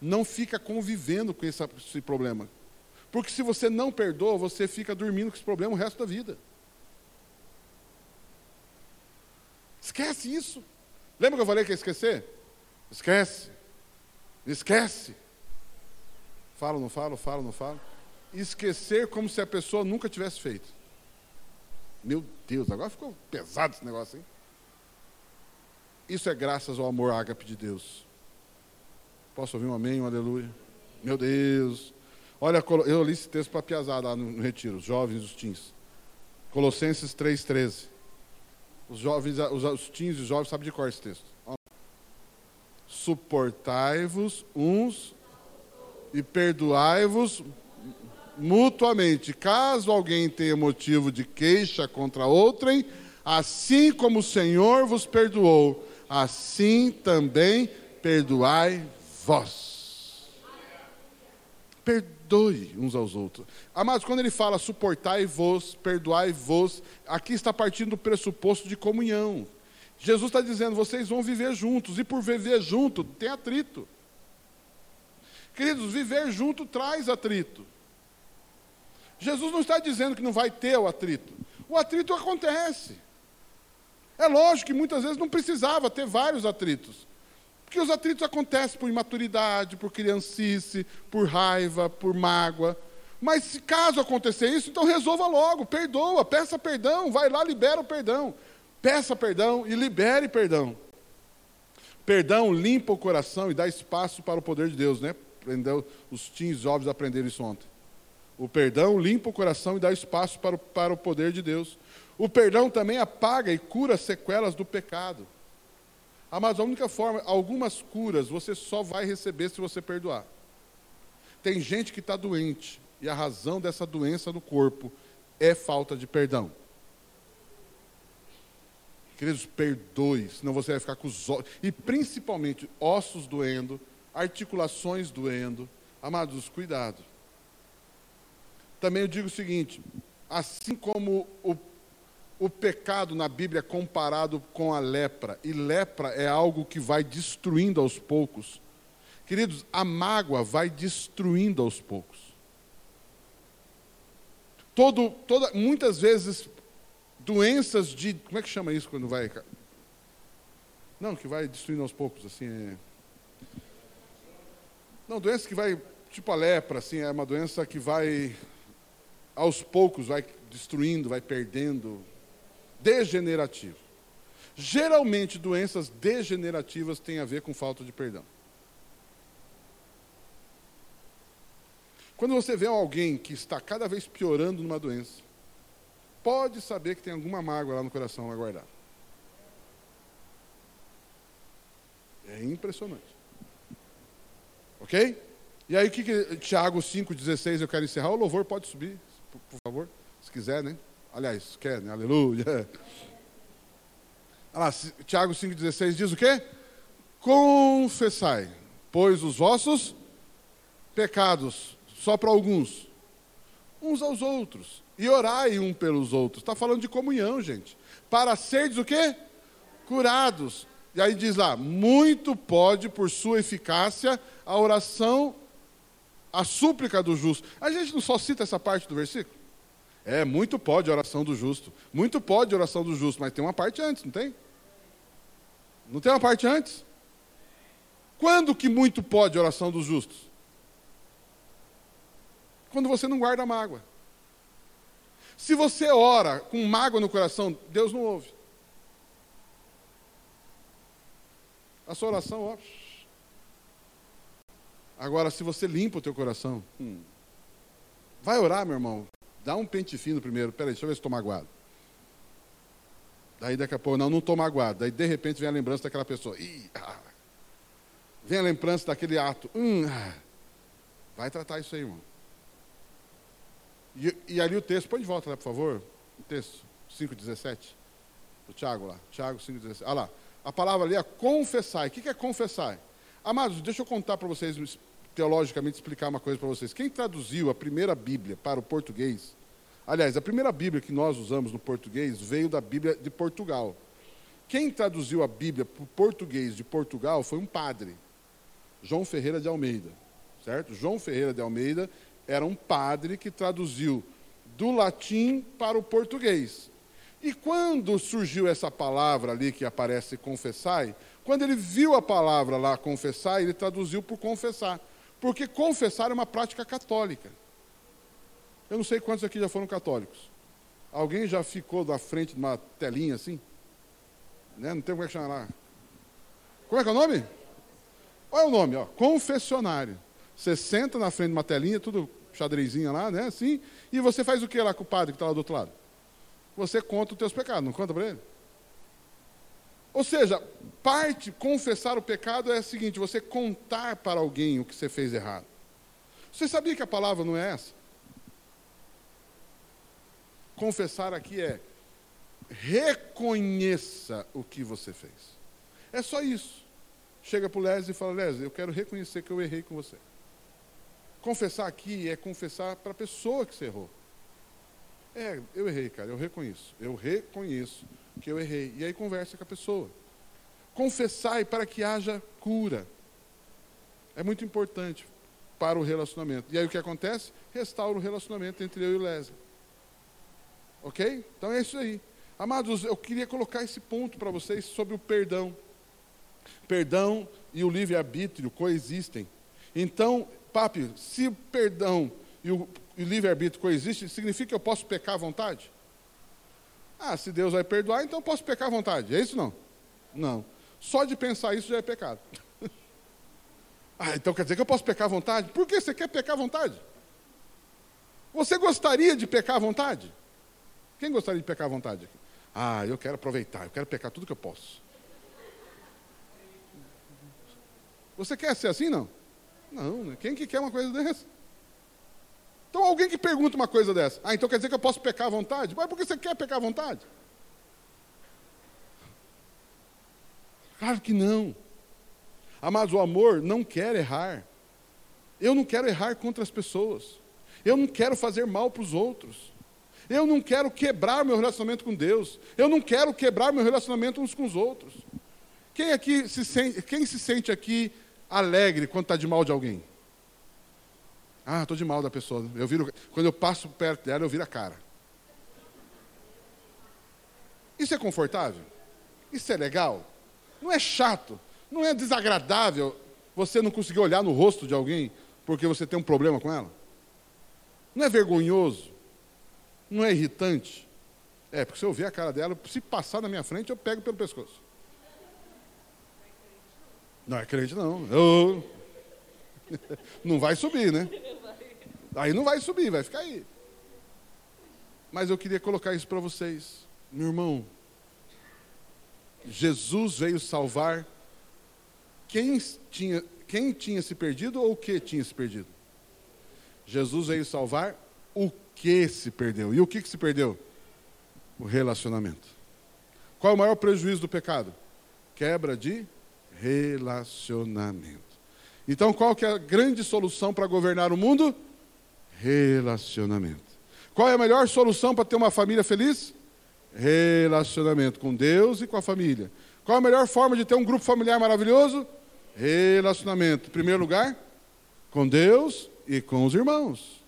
Não fica convivendo com esse, esse problema. Porque se você não perdoa, você fica dormindo com esse problema o resto da vida. Esquece isso. Lembra que eu falei que ia esquecer? Esquece. Esquece. Falo, não falo, falo, não falo. Esquecer como se a pessoa nunca tivesse feito. Meu Deus, agora ficou pesado esse negócio, hein? Isso é graças ao amor ágape de Deus. Posso ouvir um amém, um aleluia? Meu Deus. Olha, eu li esse texto para piazada lá no, retiro, os jovens e os teens. Colossenses 3,13. Os jovens, os, os teens e os jovens sabem de cor esse texto. Suportai-vos uns e perdoai-vos mutuamente, caso alguém tenha motivo de queixa contra outrem, assim como o Senhor vos perdoou, assim também perdoai vós. Perdoe uns aos outros. Amados, quando ele fala suportai-vos, perdoai-vos, aqui está partindo do pressuposto de comunhão. Jesus está dizendo, vocês vão viver juntos, e por viver junto, tem atrito. Queridos, viver junto traz atrito. Jesus não está dizendo que não vai ter o atrito. O atrito acontece. É lógico que muitas vezes não precisava ter vários atritos. Porque os atritos acontecem por imaturidade, por criancice, por raiva, por mágoa. Mas se caso acontecer isso, então resolva logo, perdoa, peça perdão, vai lá, libera o perdão. Peça perdão e libere perdão. Perdão limpa o coração e dá espaço para o poder de Deus, né? Os teens jovens aprenderam isso ontem. O perdão limpa o coração e dá espaço para o, para o poder de Deus. O perdão também apaga e cura as sequelas do pecado. Mas a única forma, algumas curas você só vai receber se você perdoar. Tem gente que está doente e a razão dessa doença no corpo é falta de perdão. Queridos, perdoe, senão você vai ficar com os ossos, e principalmente ossos doendo, articulações doendo. Amados, cuidado. Também eu digo o seguinte: assim como o, o pecado na Bíblia é comparado com a lepra, e lepra é algo que vai destruindo aos poucos, queridos, a mágoa vai destruindo aos poucos. Todo, toda, muitas vezes, doenças de. Como é que chama isso quando vai. Não, que vai destruindo aos poucos, assim. É... Não, doença que vai. Tipo a lepra, assim, é uma doença que vai aos poucos vai destruindo, vai perdendo. Degenerativo. Geralmente, doenças degenerativas têm a ver com falta de perdão. Quando você vê alguém que está cada vez piorando numa doença, pode saber que tem alguma mágoa lá no coração lá guardada. É impressionante. Ok? E aí, o que, que Tiago 5,16 eu quero encerrar? O louvor pode subir por, por favor? Se quiser, né? Aliás, quer, né? Aleluia. Olha lá, Tiago 5,16 diz o quê? Confessai, pois os vossos pecados, só para alguns, uns aos outros, e orai um pelos outros. Está falando de comunhão, gente. Para seres o quê? Curados. E aí diz lá, muito pode, por sua eficácia, a oração a súplica do justo. A gente não só cita essa parte do versículo? É, muito pode oração do justo. Muito pode oração do justo, mas tem uma parte antes, não tem? Não tem uma parte antes? Quando que muito pode oração dos justos? Quando você não guarda mágoa. Se você ora com mágoa no coração, Deus não ouve. A sua oração, ó, Agora, se você limpa o teu coração, hum, vai orar, meu irmão. Dá um pente fino primeiro. Peraí, deixa eu ver se estou magoado. Daí daqui a pouco, não, não estou magoado. Daí de repente vem a lembrança daquela pessoa. Ih, ah. Vem a lembrança daquele ato. Hum, ah. Vai tratar isso aí, irmão. E, e, ali o texto, põe de volta, né, por favor. O texto 5,17. O Tiago lá. Tiago 5,17. Olha lá. A palavra ali é confessar. O que é confessar? Amados, deixa eu contar para vocês, teologicamente, explicar uma coisa para vocês. Quem traduziu a primeira Bíblia para o português, aliás, a primeira Bíblia que nós usamos no português veio da Bíblia de Portugal. Quem traduziu a Bíblia para o português de Portugal foi um padre, João Ferreira de Almeida, certo? João Ferreira de Almeida era um padre que traduziu do latim para o português. E quando surgiu essa palavra ali que aparece confessai, quando ele viu a palavra lá confessar, ele traduziu por confessar. Porque confessar é uma prática católica. Eu não sei quantos aqui já foram católicos. Alguém já ficou na frente de uma telinha assim? Né? Não tem como é que chama lá. Como é que é o nome? Olha o nome, ó. Confessionário. Você senta na frente de uma telinha, tudo xadrezinha lá, né? Assim, e você faz o que lá com o padre que está lá do outro lado? Você conta os teus pecados, não conta para ele? Ou seja, parte, confessar o pecado é o seguinte: você contar para alguém o que você fez errado. Você sabia que a palavra não é essa? Confessar aqui é reconheça o que você fez. É só isso. Chega para o Leslie e fala: Leslie, eu quero reconhecer que eu errei com você. Confessar aqui é confessar para a pessoa que você errou. É, eu errei, cara, eu reconheço. Eu reconheço que eu errei. E aí conversa com a pessoa. Confessai para que haja cura. É muito importante para o relacionamento. E aí o que acontece? Restaura o relacionamento entre eu e o Leslie. Ok? Então é isso aí. Amados, eu queria colocar esse ponto para vocês sobre o perdão. Perdão e o livre-arbítrio coexistem. Então, papi, se perdão e o, o livre-arbítrio coexistem, significa que eu posso pecar à vontade? Ah, se Deus vai perdoar, então eu posso pecar à vontade. É isso não? Não. Só de pensar isso já é pecado. ah, então quer dizer que eu posso pecar à vontade? Por que você quer pecar à vontade? Você gostaria de pecar à vontade? Quem gostaria de pecar à vontade? Ah, eu quero aproveitar, eu quero pecar tudo que eu posso. Você quer ser assim, não? Não, né? quem que quer uma coisa dessa? Então alguém que pergunta uma coisa dessa, ah, então quer dizer que eu posso pecar à vontade? Mas por que você quer pecar à vontade? Claro que não. Mas o amor não quer errar. Eu não quero errar contra as pessoas. Eu não quero fazer mal para os outros. Eu não quero quebrar meu relacionamento com Deus. Eu não quero quebrar meu relacionamento uns com os outros. Quem aqui se sente, quem se sente aqui alegre quando está de mal de alguém? Ah, estou de mal da pessoa. Eu viro, quando eu passo perto dela, eu viro a cara. Isso é confortável? Isso é legal? Não é chato? Não é desagradável você não conseguir olhar no rosto de alguém porque você tem um problema com ela? Não é vergonhoso? Não é irritante? É, porque se eu ver a cara dela, se passar na minha frente, eu pego pelo pescoço. Não é crente, não. Eu... Não vai subir, né? Aí não vai subir, vai ficar aí. Mas eu queria colocar isso para vocês. Meu irmão, Jesus veio salvar quem tinha, quem tinha se perdido ou o que tinha se perdido? Jesus veio salvar o que se perdeu. E o que, que se perdeu? O relacionamento. Qual é o maior prejuízo do pecado? Quebra de relacionamento. Então, qual que é a grande solução para governar o mundo? Relacionamento. Qual é a melhor solução para ter uma família feliz? Relacionamento com Deus e com a família. Qual a melhor forma de ter um grupo familiar maravilhoso? Relacionamento. Em primeiro lugar, com Deus e com os irmãos.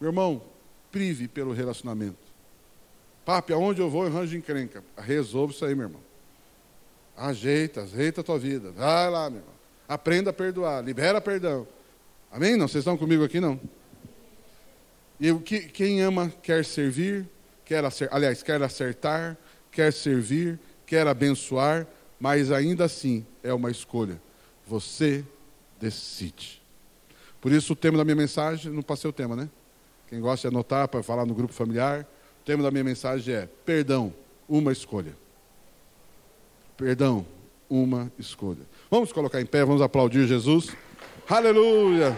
Meu irmão, prive pelo relacionamento. Papi, aonde eu vou, eu arranjo encrenca. Resolve isso aí, meu irmão. Ajeita, ajeita a tua vida. Vai lá, meu irmão. Aprenda a perdoar, libera perdão. Amém? Não, vocês estão comigo aqui, não? E que, quem ama quer servir, quer acertar, aliás, quer acertar, quer servir, quer abençoar, mas ainda assim é uma escolha. Você decide. Por isso o tema da minha mensagem, não passei o tema, né? Quem gosta de anotar para falar no grupo familiar, o tema da minha mensagem é perdão, uma escolha. Perdão, uma escolha. Vamos colocar em pé, vamos aplaudir Jesus. Aleluia!